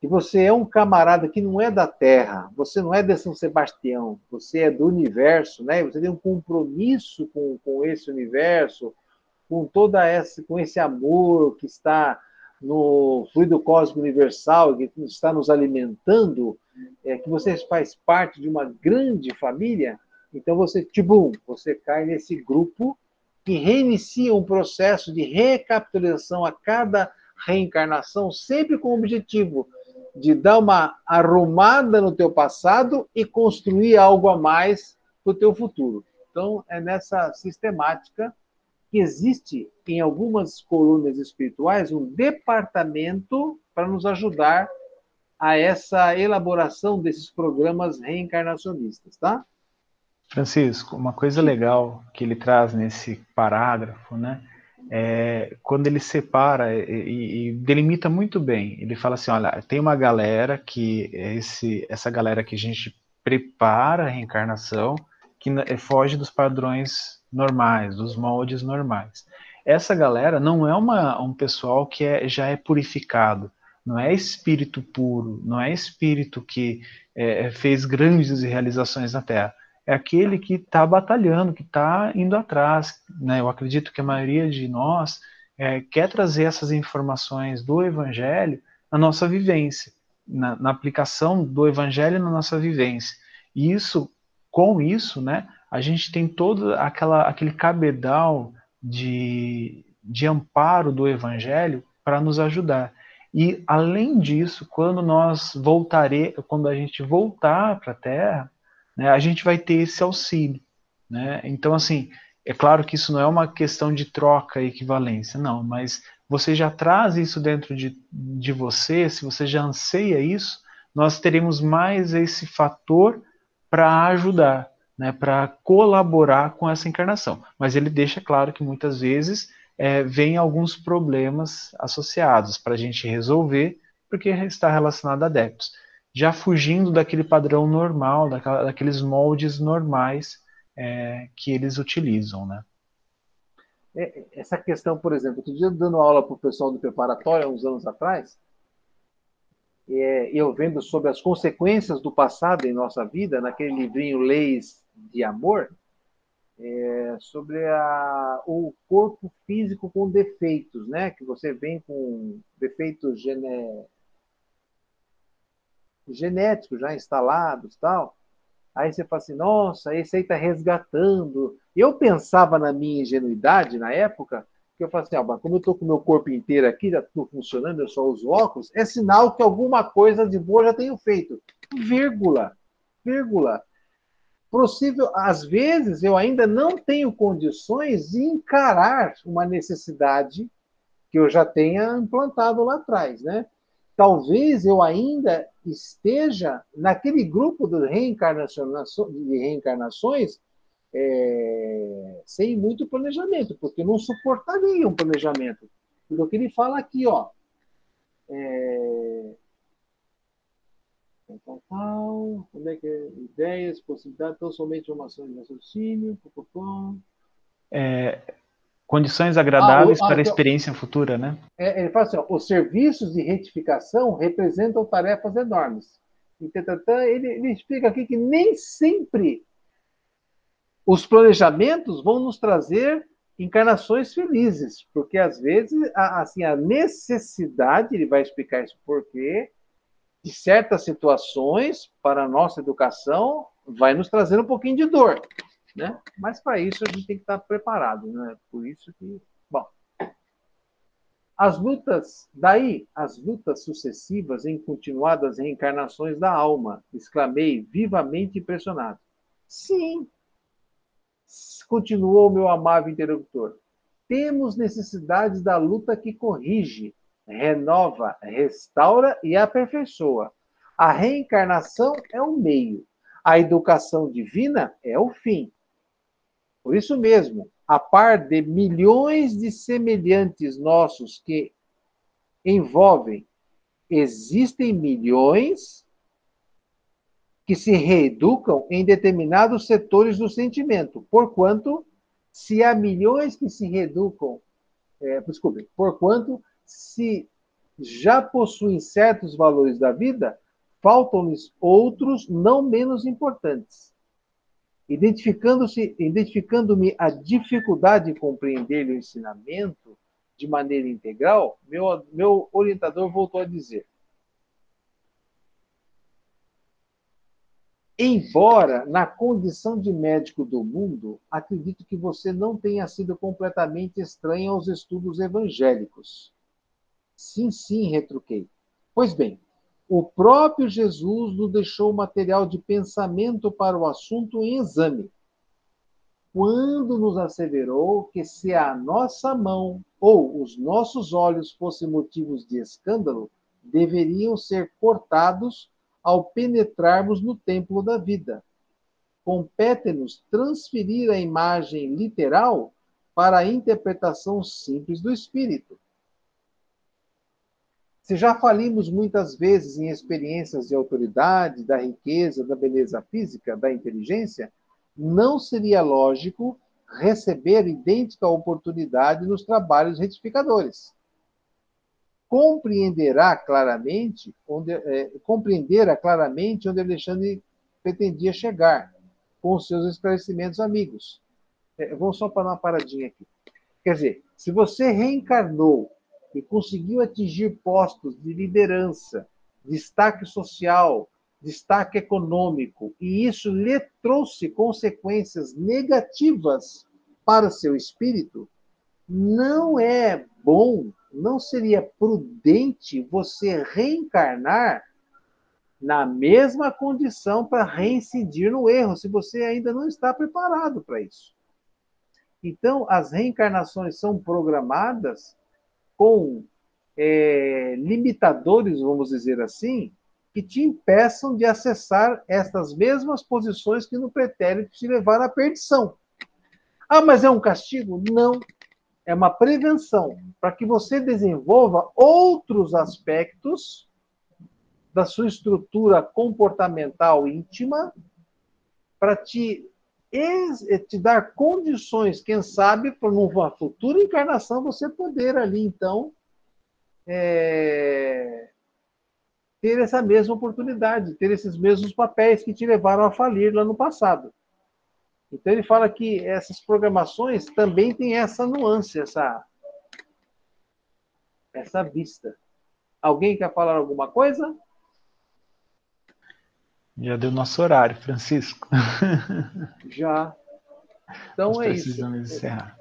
que você é um camarada que não é da Terra, você não é de São Sebastião, você é do universo, né? Você tem um compromisso com, com esse universo, com toda essa, com esse amor que está no fluido cósmico universal, que está nos alimentando, é, que você faz parte de uma grande família, então você, tibum, você cai nesse grupo que reinicia um processo de recapitulação a cada reencarnação, sempre com o objetivo de dar uma arrumada no teu passado e construir algo a mais para o teu futuro. Então, é nessa sistemática que existe em algumas colunas espirituais um departamento para nos ajudar a essa elaboração desses programas reencarnacionistas, tá? Francisco, uma coisa legal que ele traz nesse parágrafo, né, é quando ele separa e, e, delimita muito bem. Ele fala assim, olha, tem uma galera que esse, essa galera que a gente prepara a reencarnação, que foge dos padrões normais, dos moldes normais. Essa galera não é uma, um pessoal que é, já é purificado, não é espírito puro, não é espírito que é, fez grandes realizações na Terra é aquele que está batalhando, que está indo atrás. Né? Eu acredito que a maioria de nós é, quer trazer essas informações do Evangelho na nossa vivência, na, na, aplicação do Evangelho na nossa vivência. E isso, com isso, né, a gente tem todo aquela, aquele cabedal de, de amparo do Evangelho para nos ajudar. E além disso, quando nós voltaremos, quando a gente voltar para a Terra, né, a gente vai ter esse auxílio. Né? Então, assim, é claro que isso não é uma questão de troca e equivalência, não, mas você já traz isso dentro de, de você, se você já anseia isso, nós teremos mais esse fator para ajudar. Né, para colaborar com essa encarnação. Mas ele deixa claro que muitas vezes é, vem alguns problemas associados para a gente resolver, porque está relacionado a débitos. Já fugindo daquele padrão normal, daquela, daqueles moldes normais é, que eles utilizam, né? É, essa questão, por exemplo, outro dia dando aula para o pessoal do preparatório, uns anos atrás, é, eu vendo sobre as consequências do passado em nossa vida, naquele livrinho Leis de Amor, é, sobre a, o corpo físico com defeitos, né? Que você vem com defeitos genéticos já instalados, tal. Aí você fala assim, nossa, esse aí está resgatando. Eu pensava na minha ingenuidade na época, que eu falei assim, ah, como eu estou com o meu corpo inteiro aqui, já estou funcionando, eu só uso óculos, é sinal que alguma coisa de boa já tenho feito. Vírgula, vírgula. Possível, às vezes eu ainda não tenho condições de encarar uma necessidade que eu já tenha implantado lá atrás, né? talvez eu ainda esteja naquele grupo de, de reencarnações é, sem muito planejamento, porque não suportaria um planejamento. O que ele fala aqui, ó, é, tal, tal, onde é que é? Ideias, possibilidades, tão somente informações de raciocínio, pum, é, Condições agradáveis ah, o, ah, para a então, experiência futura, né? É, ele fala assim: ó, os serviços de retificação representam tarefas enormes. E, ele, ele explica aqui que nem sempre os planejamentos vão nos trazer encarnações felizes, porque às vezes a, assim a necessidade, ele vai explicar isso porquê, de certas situações para a nossa educação vai nos trazer um pouquinho de dor. Né? Mas para isso a gente tem que estar preparado, né? Por isso que, bom, as lutas, daí as lutas sucessivas em continuadas reencarnações da alma, exclamei vivamente impressionado. Sim, continuou meu amável interlocutor. Temos necessidades da luta que corrige, renova, restaura e aperfeiçoa. A reencarnação é o meio, a educação divina é o fim. Por isso mesmo, a par de milhões de semelhantes nossos que envolvem, existem milhões que se reeducam em determinados setores do sentimento, porquanto, se há milhões que se reeducam, é, desculpe, porquanto, se já possuem certos valores da vida, faltam-lhes outros não menos importantes identificando-se, identificando-me a dificuldade em compreender o ensinamento de maneira integral, meu, meu orientador voltou a dizer: Embora na condição de médico do mundo, acredito que você não tenha sido completamente estranho aos estudos evangélicos. Sim, sim, retruquei. Pois bem, o próprio Jesus nos deixou material de pensamento para o assunto em exame, quando nos asseverou que se a nossa mão ou os nossos olhos fossem motivos de escândalo, deveriam ser cortados ao penetrarmos no templo da vida. Compete-nos transferir a imagem literal para a interpretação simples do espírito. Se já falimos muitas vezes em experiências de autoridade, da riqueza, da beleza física, da inteligência, não seria lógico receber idêntica oportunidade nos trabalhos retificadores. Compreenderá claramente onde, é, claramente onde Alexandre pretendia chegar com os seus esclarecimentos amigos. É, vamos só parar uma paradinha aqui. Quer dizer, se você reencarnou e conseguiu atingir postos de liderança, destaque social, destaque econômico, e isso lhe trouxe consequências negativas para seu espírito, não é bom, não seria prudente você reencarnar na mesma condição para reincidir no erro, se você ainda não está preparado para isso. Então, as reencarnações são programadas com é, limitadores, vamos dizer assim, que te impeçam de acessar estas mesmas posições que no pretérito te levaram à perdição. Ah, mas é um castigo? Não. É uma prevenção para que você desenvolva outros aspectos da sua estrutura comportamental íntima para te, te dar condições, quem sabe, para numa futura encarnação você poder ali, então, é, ter essa mesma oportunidade, ter esses mesmos papéis que te levaram a falir lá no passado. Então ele fala que essas programações também têm essa nuance, essa, essa vista. Alguém quer falar alguma coisa? Já deu nosso horário, Francisco. [laughs] Já. Então Nós é isso. Precisamos encerrar.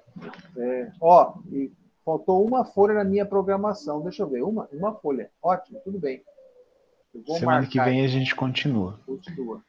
É, ó, e faltou uma folha na minha programação. Deixa eu ver, uma, uma folha. Ótimo, tudo bem. Semana que vem a gente continua. Continua.